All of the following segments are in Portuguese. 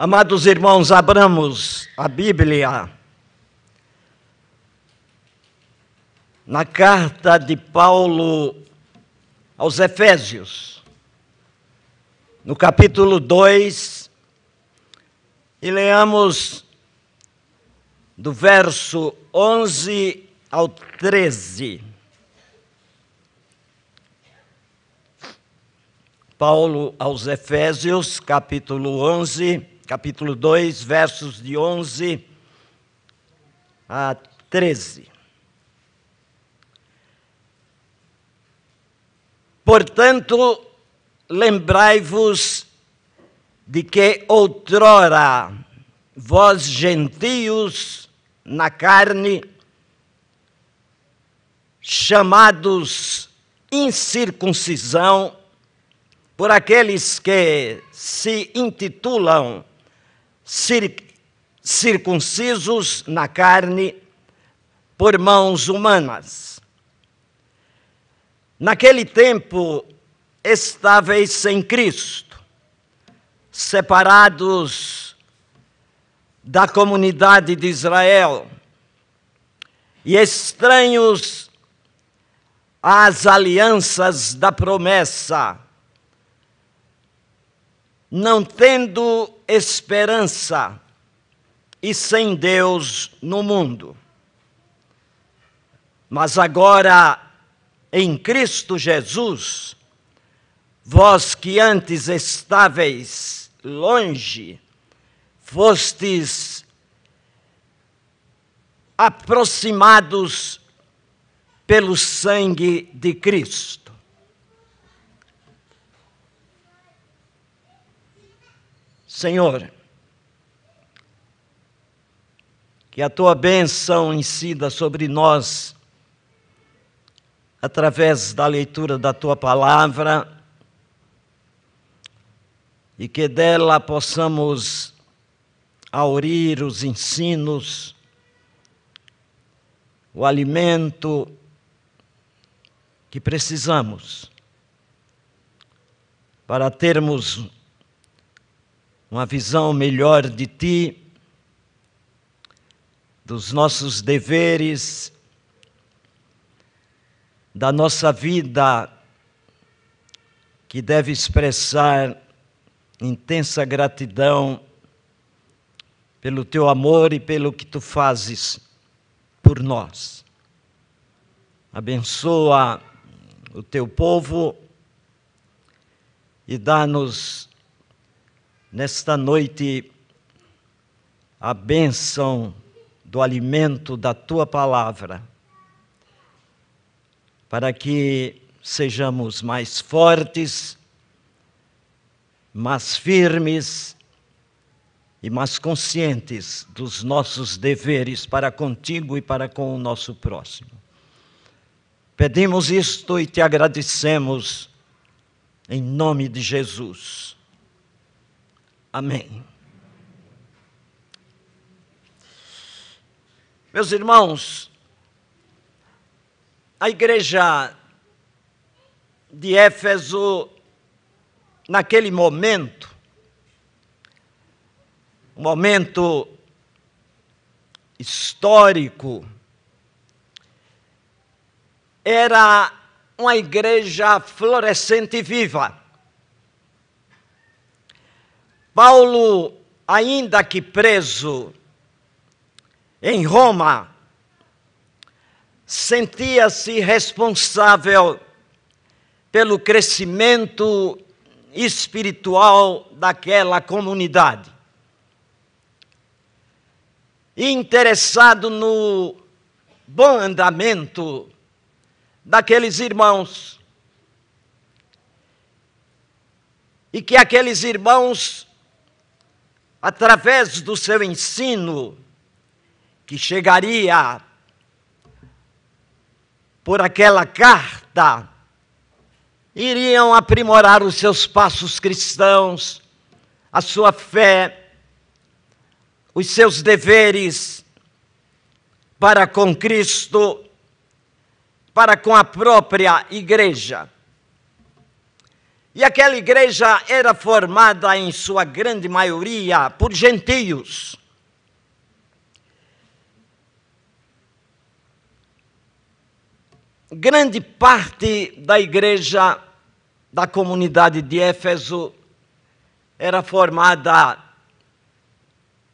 Amados irmãos, abramos a Bíblia na carta de Paulo aos Efésios, no capítulo 2, e leamos do verso 11 ao 13. Paulo aos Efésios, capítulo 11 capítulo 2, versos de 11 a 13. Portanto, lembrai-vos de que outrora vós gentios na carne, chamados incircuncisão por aqueles que se intitulam circuncisos na carne por mãos humanas. Naquele tempo, estáveis sem Cristo, separados da comunidade de Israel e estranhos às alianças da promessa, não tendo esperança e sem Deus no mundo. Mas agora, em Cristo Jesus, vós que antes estáveis longe, fostes aproximados pelo sangue de Cristo Senhor, que a tua bênção incida sobre nós através da leitura da tua palavra e que dela possamos aurir os ensinos, o alimento que precisamos para termos uma visão melhor de Ti, dos nossos deveres, da nossa vida, que deve expressar intensa gratidão pelo Teu amor e pelo que Tu fazes por nós. Abençoa o Teu povo e dá-nos nesta noite a bênção do alimento da tua palavra, para que sejamos mais fortes, mais firmes e mais conscientes dos nossos deveres para contigo e para com o nosso próximo. Pedimos isto e te agradecemos em nome de Jesus. Amém. Meus irmãos, a igreja de Éfeso, naquele momento, um momento histórico, era uma igreja florescente e viva. Paulo, ainda que preso em Roma, sentia-se responsável pelo crescimento espiritual daquela comunidade. Interessado no bom andamento daqueles irmãos. E que aqueles irmãos através do seu ensino, que chegaria por aquela carta, iriam aprimorar os seus passos cristãos, a sua fé, os seus deveres para com Cristo, para com a própria igreja. E aquela igreja era formada, em sua grande maioria, por gentios. Grande parte da igreja da comunidade de Éfeso era formada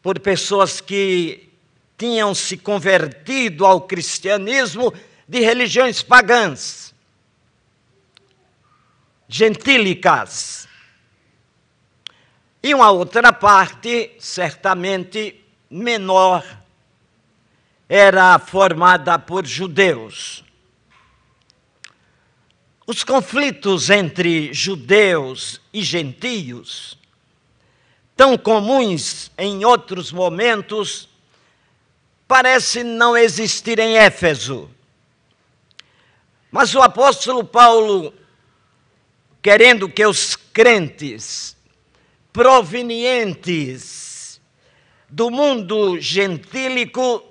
por pessoas que tinham se convertido ao cristianismo de religiões pagãs, gentílicas. E uma outra parte, certamente menor, era formada por judeus. Os conflitos entre judeus e gentios, tão comuns em outros momentos, parecem não existir em Éfeso. Mas o apóstolo Paulo, querendo que os crentes provenientes do mundo gentílico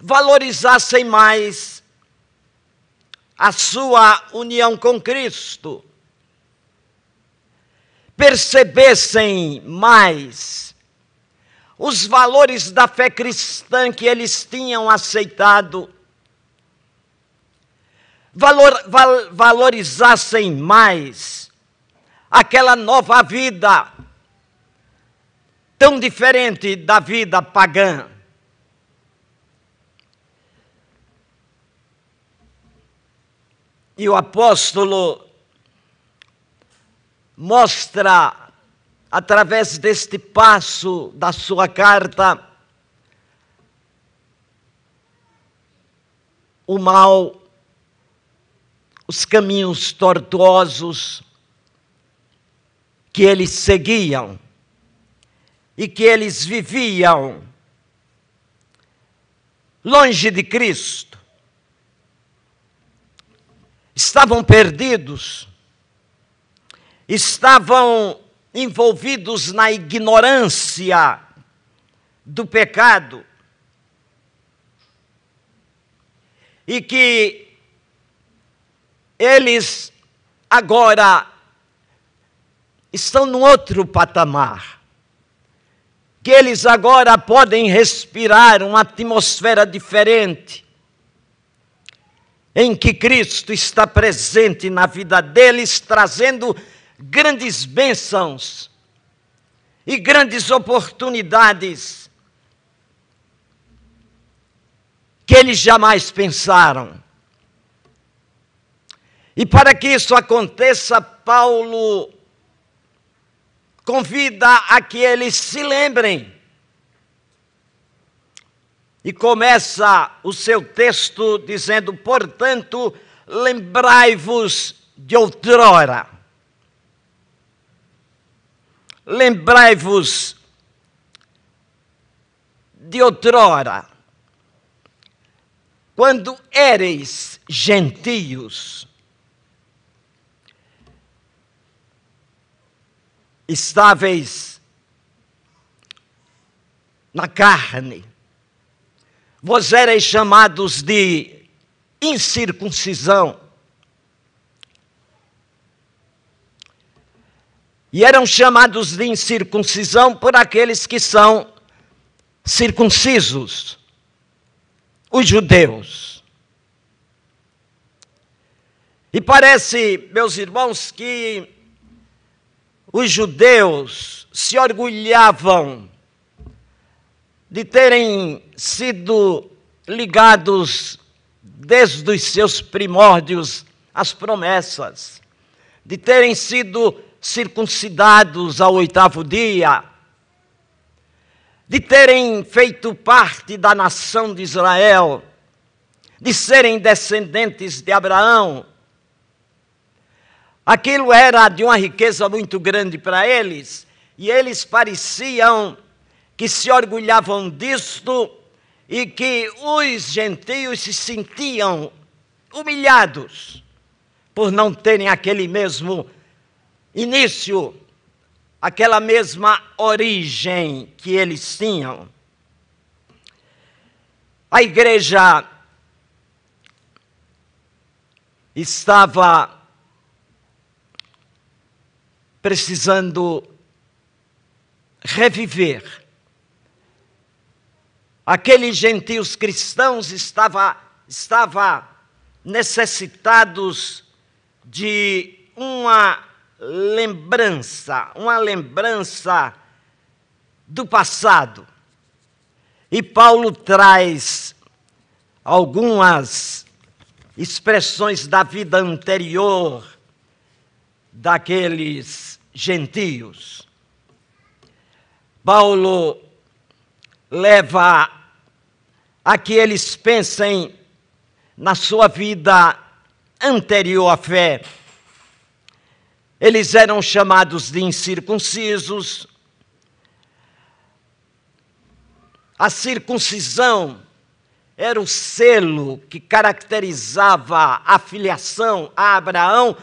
valorizassem mais a sua união com Cristo, percebessem mais os valores da fé cristã que eles tinham aceitado, valor, val, valorizassem mais aquela nova vida, tão diferente da vida pagã. E o apóstolo mostra, através deste passo da sua carta, o mal, os caminhos tortuosos que eles seguiam e que eles viviam longe de Cristo. Estavam perdidos, estavam envolvidos na ignorância do pecado, e que eles agora estão num outro patamar, que eles agora podem respirar uma atmosfera diferente, em que Cristo está presente na vida deles, trazendo grandes bênçãos e grandes oportunidades que eles jamais pensaram. E para que isso aconteça, Paulo convida a que eles se lembrem e começa o seu texto dizendo: Portanto, lembrai-vos de outrora. Lembrai-vos de outrora, quando éreis gentios, estáveis na carne, vós erais chamados de incircuncisão. E eram chamados de incircuncisão por aqueles que são circuncisos, os judeus. E parece, meus irmãos, que os judeus se orgulhavam de terem sido ligados desde os seus primórdios às promessas, de terem sido circuncidados ao oitavo dia, de terem feito parte da nação de Israel, de serem descendentes de Abraão. Aquilo era de uma riqueza muito grande para eles, e eles pareciam que se orgulhavam disto e que os gentios se sentiam humilhados por não terem aquele mesmo início, aquela mesma origem que eles tinham. A igreja estava precisando reviver. Aqueles gentios cristãos estava, estava necessitados de uma lembrança, uma lembrança do passado. E Paulo traz algumas expressões da vida anterior daqueles gentios. Paulo leva a que eles pensem na sua vida anterior à fé. Eles eram chamados de incircuncisos. A circuncisão era o selo que caracterizava a filiação a Abraão,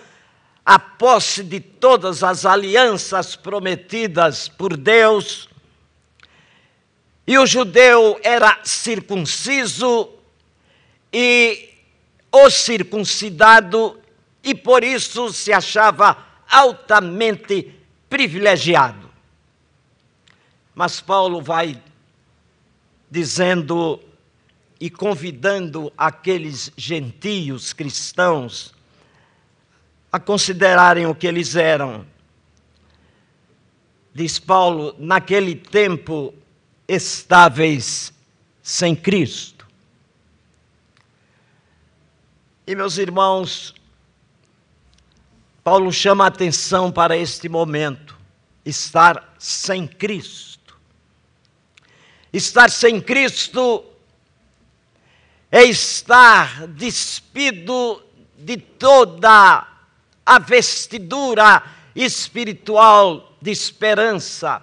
a posse de todas as alianças prometidas por Deus. E o judeu era circunciso e o circuncidado, e por isso se achava altamente privilegiado. Mas Paulo vai dizendo e convidando aqueles gentios cristãos a considerarem o que eles eram. Diz Paulo, naquele tempo estáveis sem Cristo. E meus irmãos, Paulo chama a atenção para este momento, estar sem Cristo. Estar sem Cristo é estar despido de toda a vestidura espiritual de esperança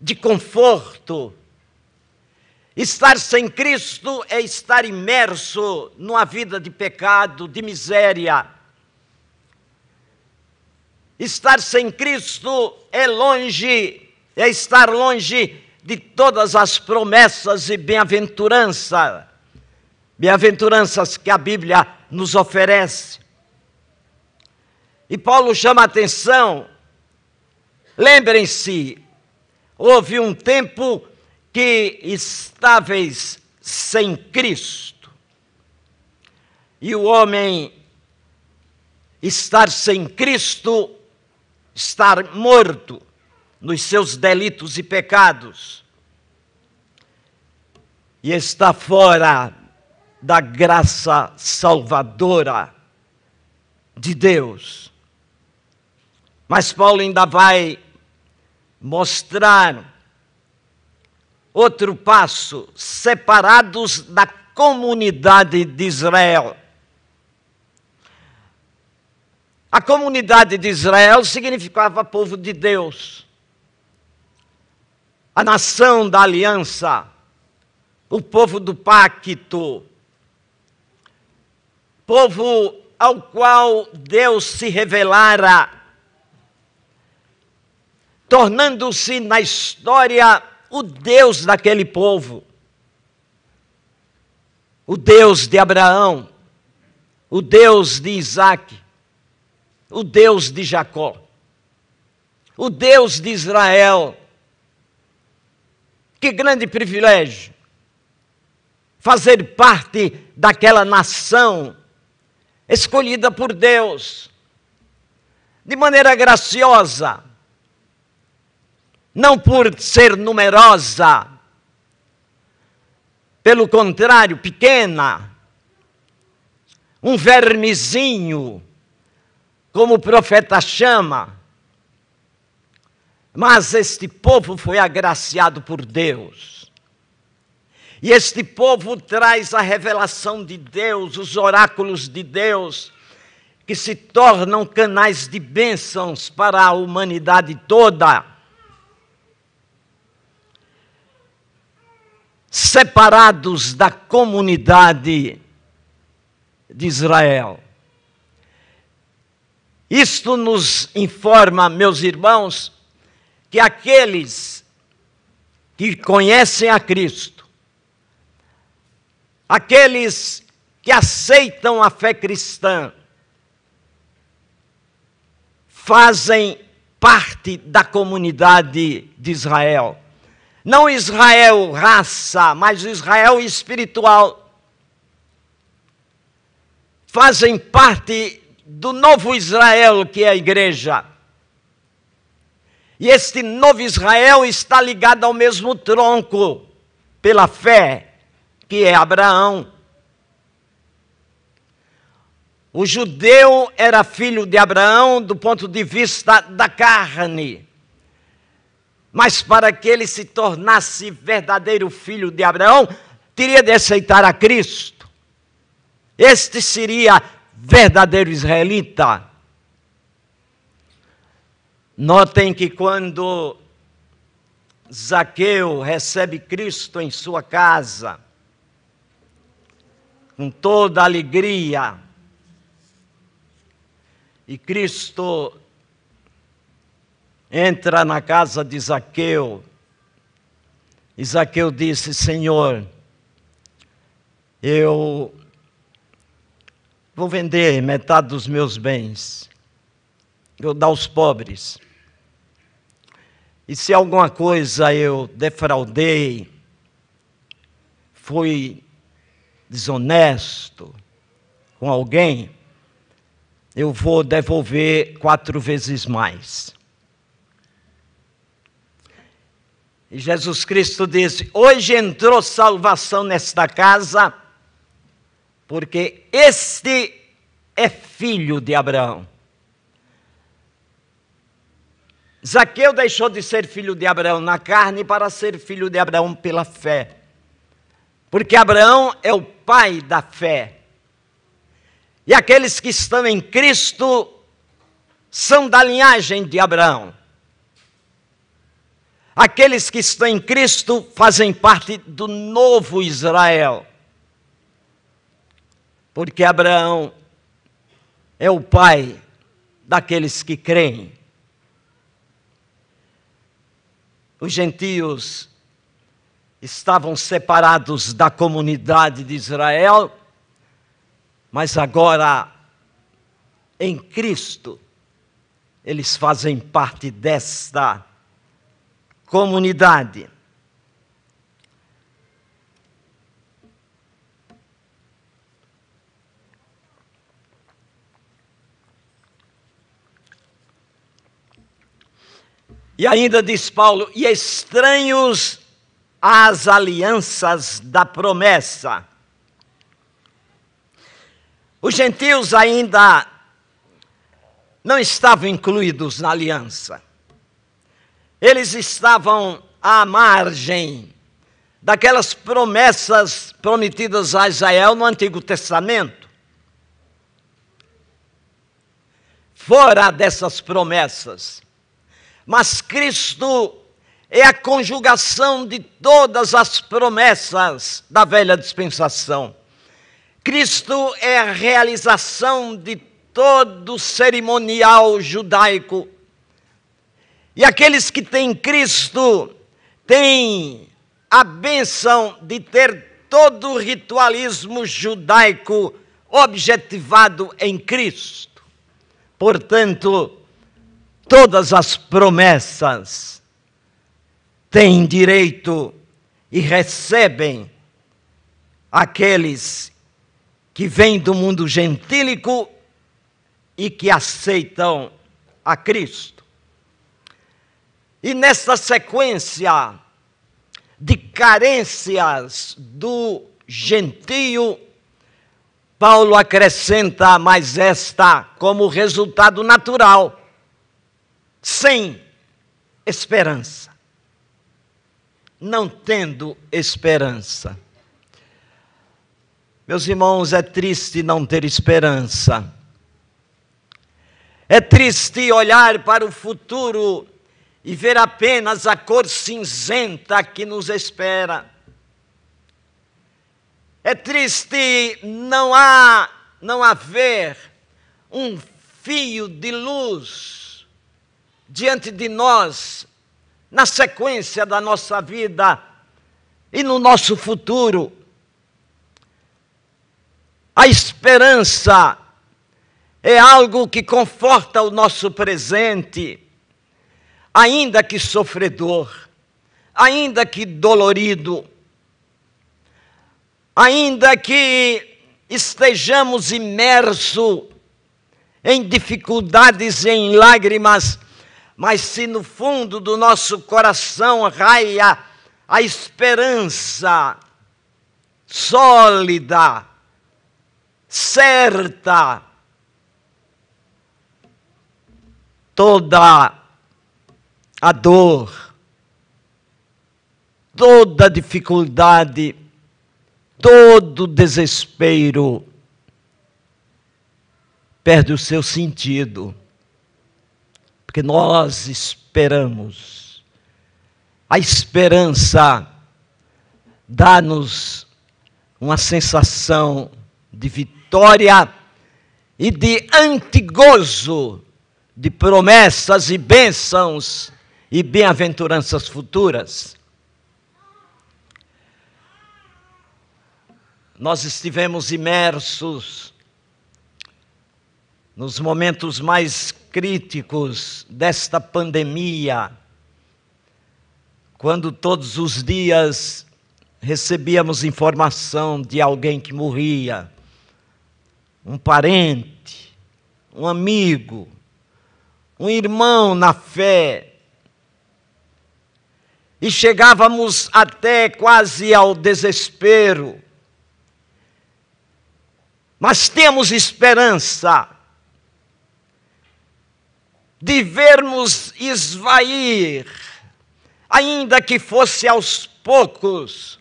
de conforto. Estar sem Cristo é estar imerso numa vida de pecado, de miséria. Estar sem Cristo é longe, é estar longe de todas as promessas e bem-aventuranças, bem-aventuranças que a Bíblia nos oferece. E Paulo chama a atenção, lembrem-se, houve um tempo que estáveis sem Cristo. E o homem estar sem Cristo, estar morto nos seus delitos e pecados, e está fora da graça salvadora de Deus. Mas Paulo ainda vai mostrar outro passo, separados da comunidade de Israel. A comunidade de Israel significava povo de Deus, a nação da aliança, o povo do pacto, povo ao qual Deus se revelara tornando-se na história o Deus daquele povo. O Deus de Abraão, o Deus de Isaac, o Deus de Jacó, o Deus de Israel. Que grande privilégio fazer parte daquela nação escolhida por Deus, de maneira graciosa, não por ser numerosa, pelo contrário, pequena, um vermezinho, como o profeta chama. Mas este povo foi agraciado por Deus. E este povo traz a revelação de Deus, os oráculos de Deus, que se tornam canais de bênçãos para a humanidade toda. Separados da comunidade de Israel. Isto nos informa, meus irmãos, que aqueles que conhecem a Cristo, aqueles que aceitam a fé cristã, fazem parte da comunidade de Israel. Não Israel raça, mas Israel espiritual. Fazem parte do novo Israel que é a igreja. E este novo Israel está ligado ao mesmo tronco, pela fé, que é Abraão. O judeu era filho de Abraão do ponto de vista da carne. Mas para que ele se tornasse verdadeiro filho de Abraão, teria de aceitar a Cristo. Este seria verdadeiro israelita. Notem que quando Zaqueu recebe Cristo em sua casa, com toda alegria, e Cristo entra na casa de Zaqueu. E Zaqueu disse: Senhor, eu vou vender metade dos meus bens, vou dar aos pobres. E se alguma coisa eu defraudei, fui desonesto com alguém, eu vou devolver quatro vezes mais. E Jesus Cristo disse: Hoje entrou salvação nesta casa, porque este é filho de Abraão. Zaqueu deixou de ser filho de Abraão na carne para ser filho de Abraão pela fé. Porque Abraão é o pai da fé. E aqueles que estão em Cristo são da linhagem de Abraão. Aqueles que estão em Cristo fazem parte do novo Israel. Porque Abraão é o pai daqueles que creem. Os gentios estavam separados da comunidade de Israel mas agora, em Cristo, eles fazem parte desta comunidade. E ainda diz Paulo: e estranhos às alianças da promessa os gentios ainda não estavam incluídos na aliança. Eles estavam à margem daquelas promessas prometidas a Israel no Antigo Testamento. Fora dessas promessas. Mas Cristo é a conjugação de todas as promessas da velha dispensação. Cristo é a realização de todo o cerimonial judaico. E aqueles que têm Cristo têm a benção de ter todo o ritualismo judaico objetivado em Cristo. Portanto, todas as promessas têm direito e recebem aqueles que vêm do mundo gentílico e que aceitam a Cristo. E nessa sequência de carências do gentio, Paulo acrescenta mais esta como resultado natural, sem esperança. Não tendo esperança. Meus irmãos, é triste não ter esperança. É triste olhar para o futuro e ver apenas a cor cinzenta que nos espera. É triste não há não haver um fio de luz diante de nós na sequência da nossa vida e no nosso futuro. A esperança é algo que conforta o nosso presente ainda que sofredor, ainda que dolorido, ainda que estejamos imersos em dificuldades e em lágrimas, mas se no fundo do nosso coração raia a esperança sólida, certa, toda a dor, toda a dificuldade, todo o desespero. Perde o seu sentido, porque nós esperamos. A esperança dá-nos uma sensação de vitória e de antigozo de promessas e bênçãos e bem-aventuranças futuras. Nós estivemos imersos nos momentos mais críticos desta pandemia, quando todos os dias recebíamos informação de alguém que morria, um parente, um amigo, um irmão na fé, e chegávamos até quase ao desespero. Mas temos esperança de vermos esvair, ainda que fosse aos poucos,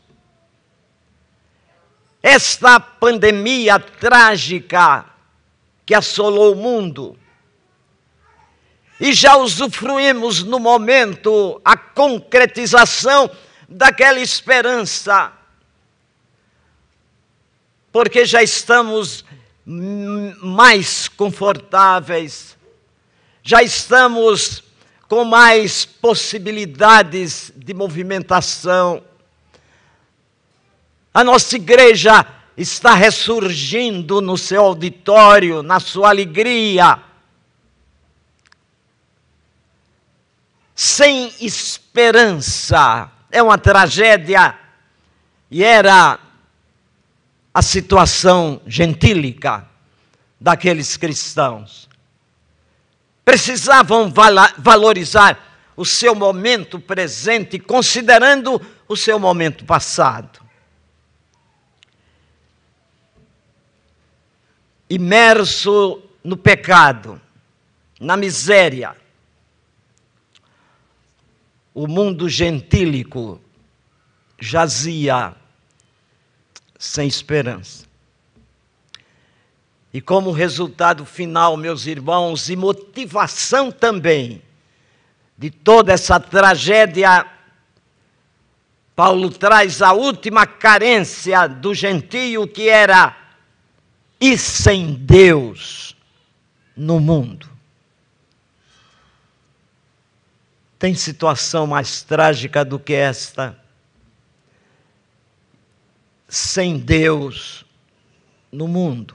esta pandemia trágica que assolou o mundo. E já usufruímos no momento a concretização daquela esperança, porque já estamos mais confortáveis, já estamos com mais possibilidades de movimentação. A nossa igreja está ressurgindo no seu auditório, na sua alegria. Sem esperança. É uma tragédia. E era a situação gentílica daqueles cristãos precisavam valorizar o seu momento presente, considerando o seu momento passado. Imerso no pecado, na miséria, o mundo gentílico jazia sem esperança. E como resultado final, meus irmãos, e motivação também de toda essa tragédia, Paulo traz a última carência do gentio que era e sem Deus no mundo. Tem situação mais trágica do que esta? Sem Deus no mundo.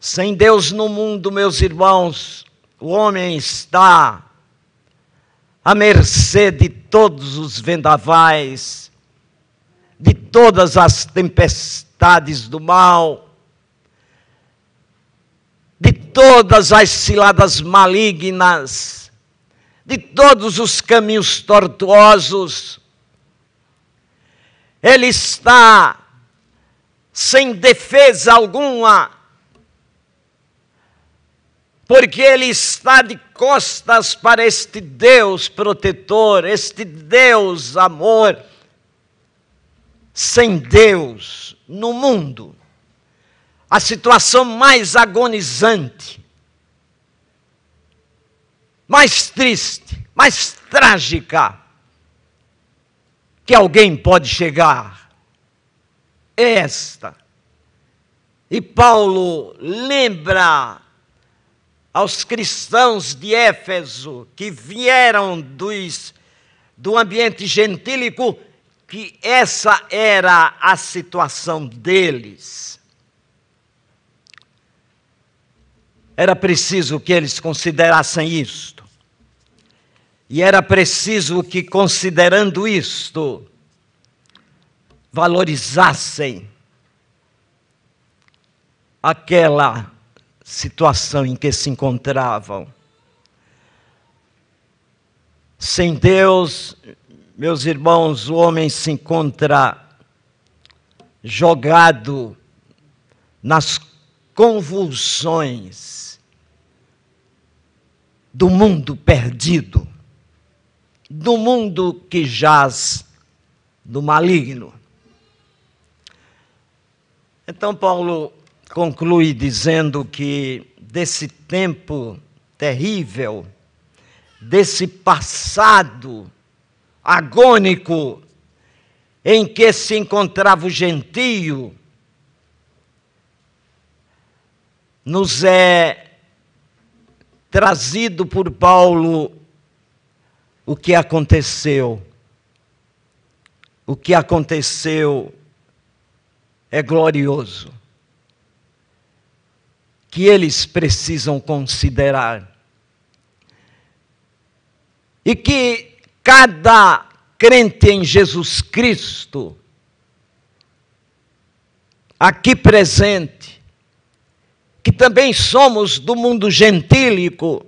Sem Deus no mundo, meus irmãos, o homem está à mercê de todos os vendavais, de todas as tempestades do mal, de todas as ciladas malignas, de todos os caminhos tortuosos. Ele está sem defesa alguma porque ele está de costas para este Deus protetor, este Deus amor. Sem Deus no mundo, a situação mais agonizante, mais triste, mais trágica que alguém pode chegar é esta. E Paulo lembra aos cristãos de Éfeso que vieram dos, do ambiente gentílico que essa era a situação deles. Era preciso que eles considerassem isto. E era preciso que, considerando isto, valorizassem aquela situação em que se encontravam. Sem Deus, meus irmãos, o homem se encontra jogado nas convulsões do mundo perdido, do mundo que jaz do maligno. Então, Paulo conclui dizendo que desse tempo terrível, desse passado agônico em que se encontrava o gentio, nos é trazido por Paulo o que aconteceu. O que aconteceu é glorioso. Que eles precisam considerar. E que cada crente em Jesus Cristo, aqui presente, que também somos do mundo gentílico,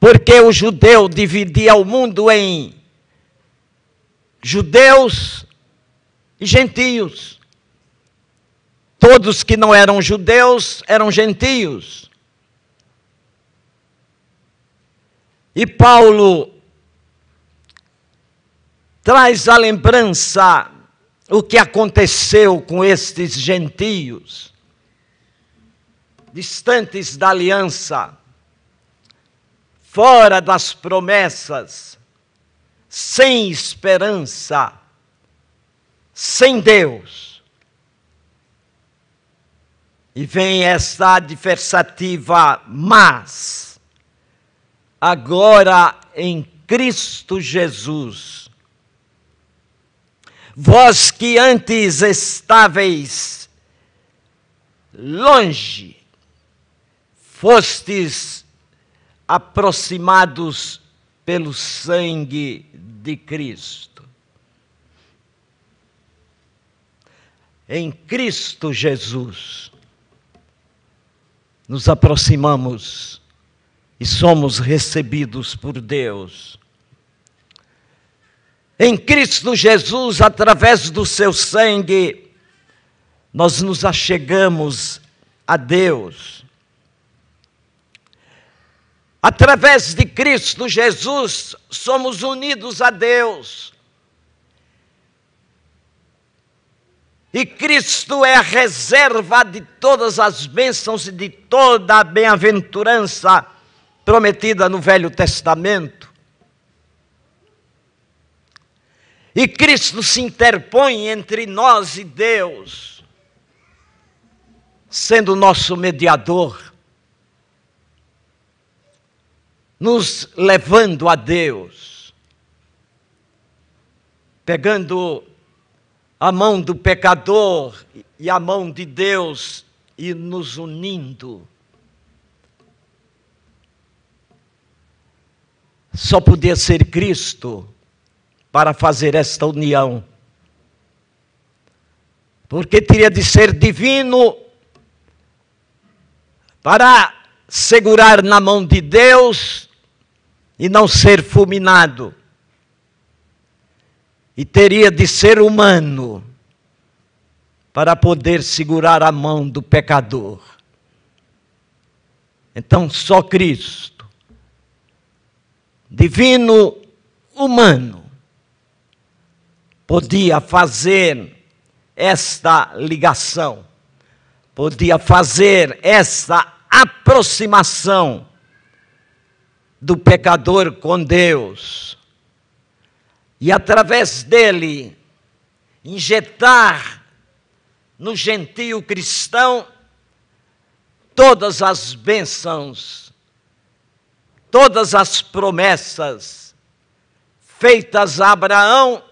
porque o judeu dividia o mundo em judeus e gentios. Todos que não eram judeus eram gentios. E Paulo traz à lembrança o que aconteceu com estes gentios, distantes da aliança, fora das promessas, sem esperança, sem Deus. E vem esta adversativa, mas, agora em Cristo Jesus, vós que antes estáveis longe, fostes aproximados pelo sangue de Cristo. Em Cristo Jesus, nos aproximamos e somos recebidos por Deus. Em Cristo Jesus, através do seu sangue, nós nos achegamos a Deus. Através de Cristo Jesus, somos unidos a Deus. E Cristo é a reserva de todas as bênçãos e de toda a bem-aventurança prometida no Velho Testamento. E Cristo se interpõe entre nós e Deus, sendo nosso mediador nos levando a Deus, pegando a mão do pecador e a mão de Deus e nos unindo. Só podia ser Cristo para fazer esta união. Porque teria de ser divino para segurar na mão de Deus e não ser fulminado. E teria de ser humano para poder segurar a mão do pecador. Então, só Cristo, divino, humano, podia fazer esta ligação, podia fazer esta aproximação do pecador com Deus. E através dele, injetar no gentio cristão todas as bênçãos, todas as promessas feitas a Abraão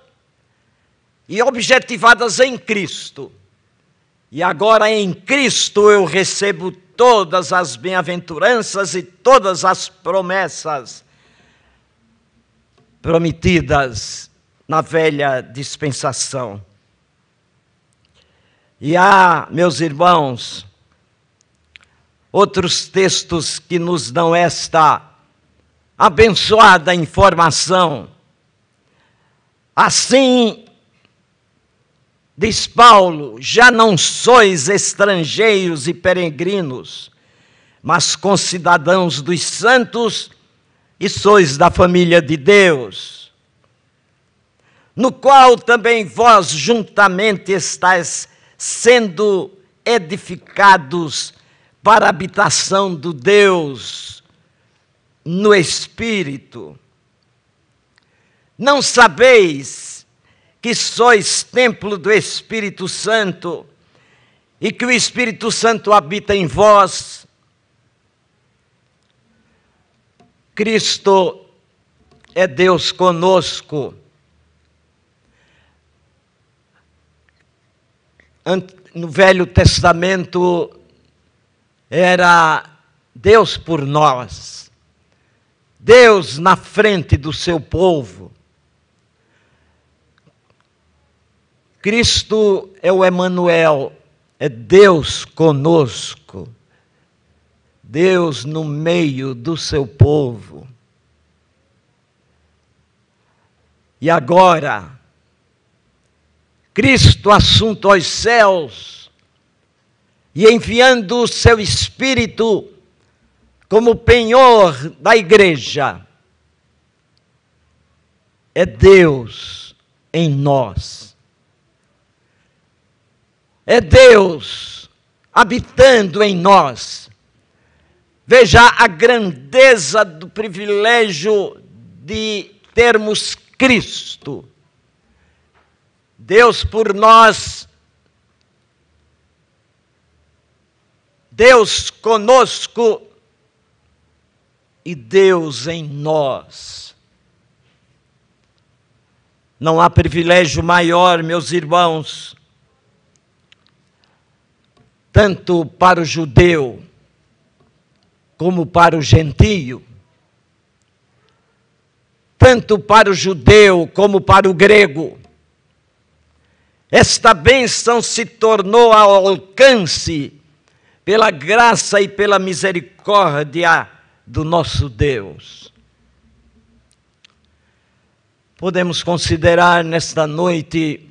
e objetivadas em Cristo, E agora em Cristo eu recebo todas as bem-aventuranças e todas as promessas prometidas na velha dispensação. E há, meus irmãos, outros textos que nos dão esta abençoada informação. Assim, diz Paulo: já não sois estrangeiros e peregrinos, mas concidadãos dos santos e sois da família de Deus, no qual também vós juntamente estáis sendo edificados para a habitação do Deus no Espírito. Não sabeis que sois templo do Espírito Santo e que o Espírito Santo habita em vós? Cristo é Deus conosco. No Velho Testamento, era Deus por nós, Deus na frente do seu povo. Cristo é o Emanuel, é Deus conosco. Deus no meio do seu povo. E agora, Cristo assunto aos céus, e enviando o seu Espírito como penhor da igreja. É Deus em nós. É Deus habitando em nós. Veja a grandeza do privilégio de termos Cristo. Deus por nós Deus conosco e Deus em nós. Não há privilégio maior, meus irmãos, tanto para o judeu como para o gentio, tanto para o judeu como para o grego. Esta bênção se tornou ao alcance pela graça e pela misericórdia do nosso Deus. Podemos considerar nesta noite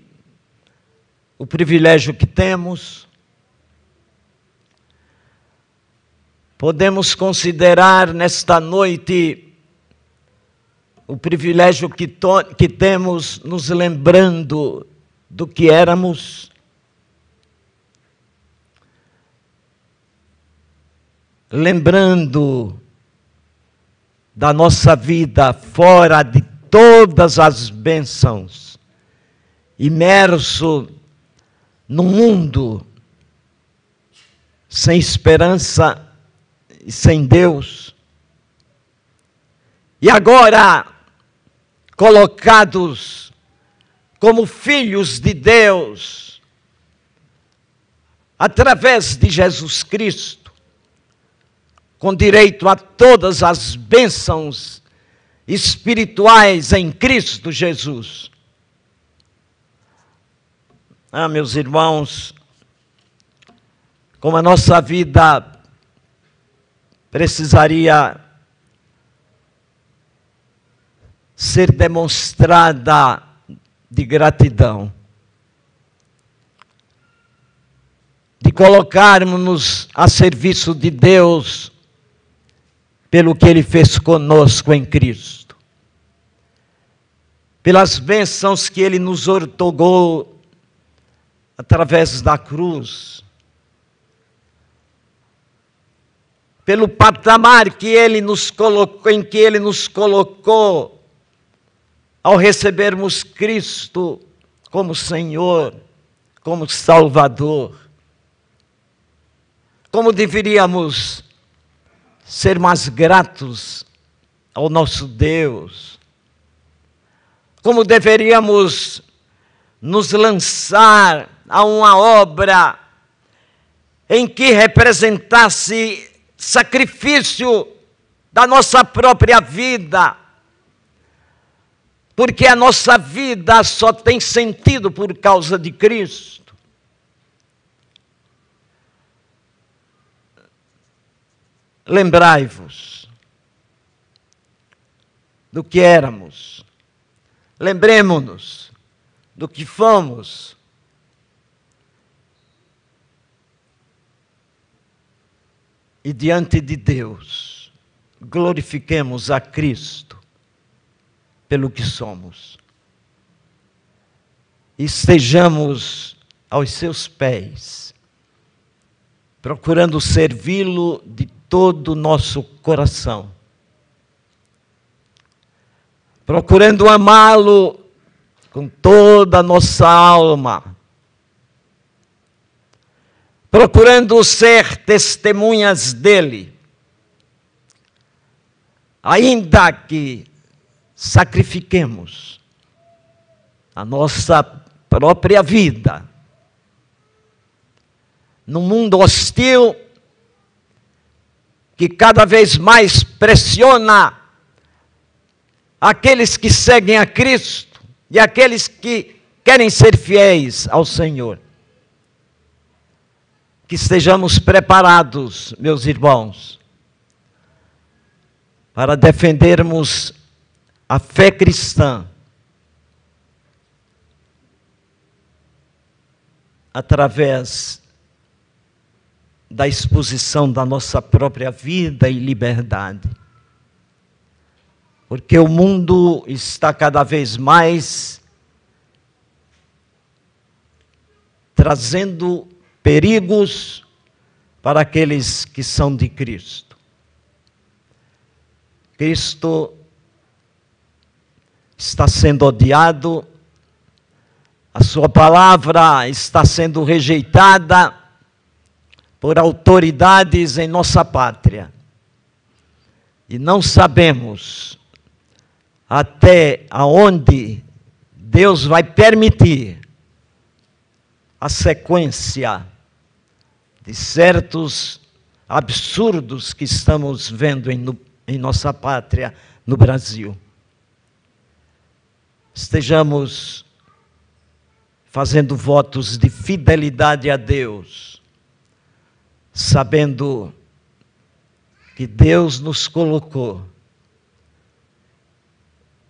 o privilégio que temos, podemos considerar nesta noite o privilégio que, que temos nos lembrando do que éramos. Lembrando da nossa vida fora de todas as bênçãos, imerso no mundo sem esperança e sem Deus. E agora, colocados como filhos de Deus, através de Jesus Cristo, com direito a todas as bênçãos espirituais em Cristo Jesus. Ah, meus irmãos, como a nossa vida precisaria ser demonstrada de gratidão, de colocarmos-nos a serviço de Deus pelo que ele fez conosco em Cristo, pelas bênçãos que ele nos ortogou através da cruz, pelo patamar que ele nos colocou, em que ele nos colocou ao recebermos Cristo como Senhor, como Salvador. Como deveríamos ser mais gratos ao nosso Deus, como deveríamos nos lançar a uma obra em que representasse sacrifício da nossa própria vida. Porque a nossa vida só tem sentido por causa de Cristo. Lembrai-vos do que éramos. Lembremos-nos do que fomos. E diante de Deus, glorifiquemos a Cristo pelo que somos. E estejamos aos seus pés, procurando servi-lo de todo o nosso coração procurando amá-lo com toda a nossa alma, procurando ser testemunhas dele, ainda que sacrifiquemos a nossa própria vida num mundo hostil que cada vez mais pressiona aqueles que seguem a Cristo e aqueles que querem ser fiéis ao Senhor. Que estejamos preparados, meus irmãos, para defendermos a fé cristã. Através da exposição da nossa própria vida e liberdade. Porque o mundo está cada vez mais trazendo perigos para aqueles que são de Cristo. Cristo está sendo odiado, a sua palavra está sendo rejeitada por autoridades em nossa pátria. E não sabemos até aonde Deus vai permitir a sequência de certos absurdos que estamos vendo em, no, em nossa pátria, no Brasil. Estejamos fazendo votos de fidelidade a Deus, sabendo que Deus nos colocou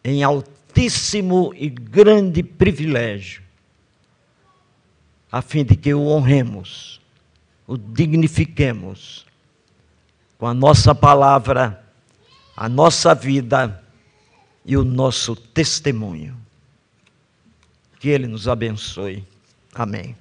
em altíssimo e grande privilégio, a fim de que o honremos, o dignifiquemos com a nossa palavra, a nossa vida e o nosso testemunho. Que Ele nos abençoe. Amém.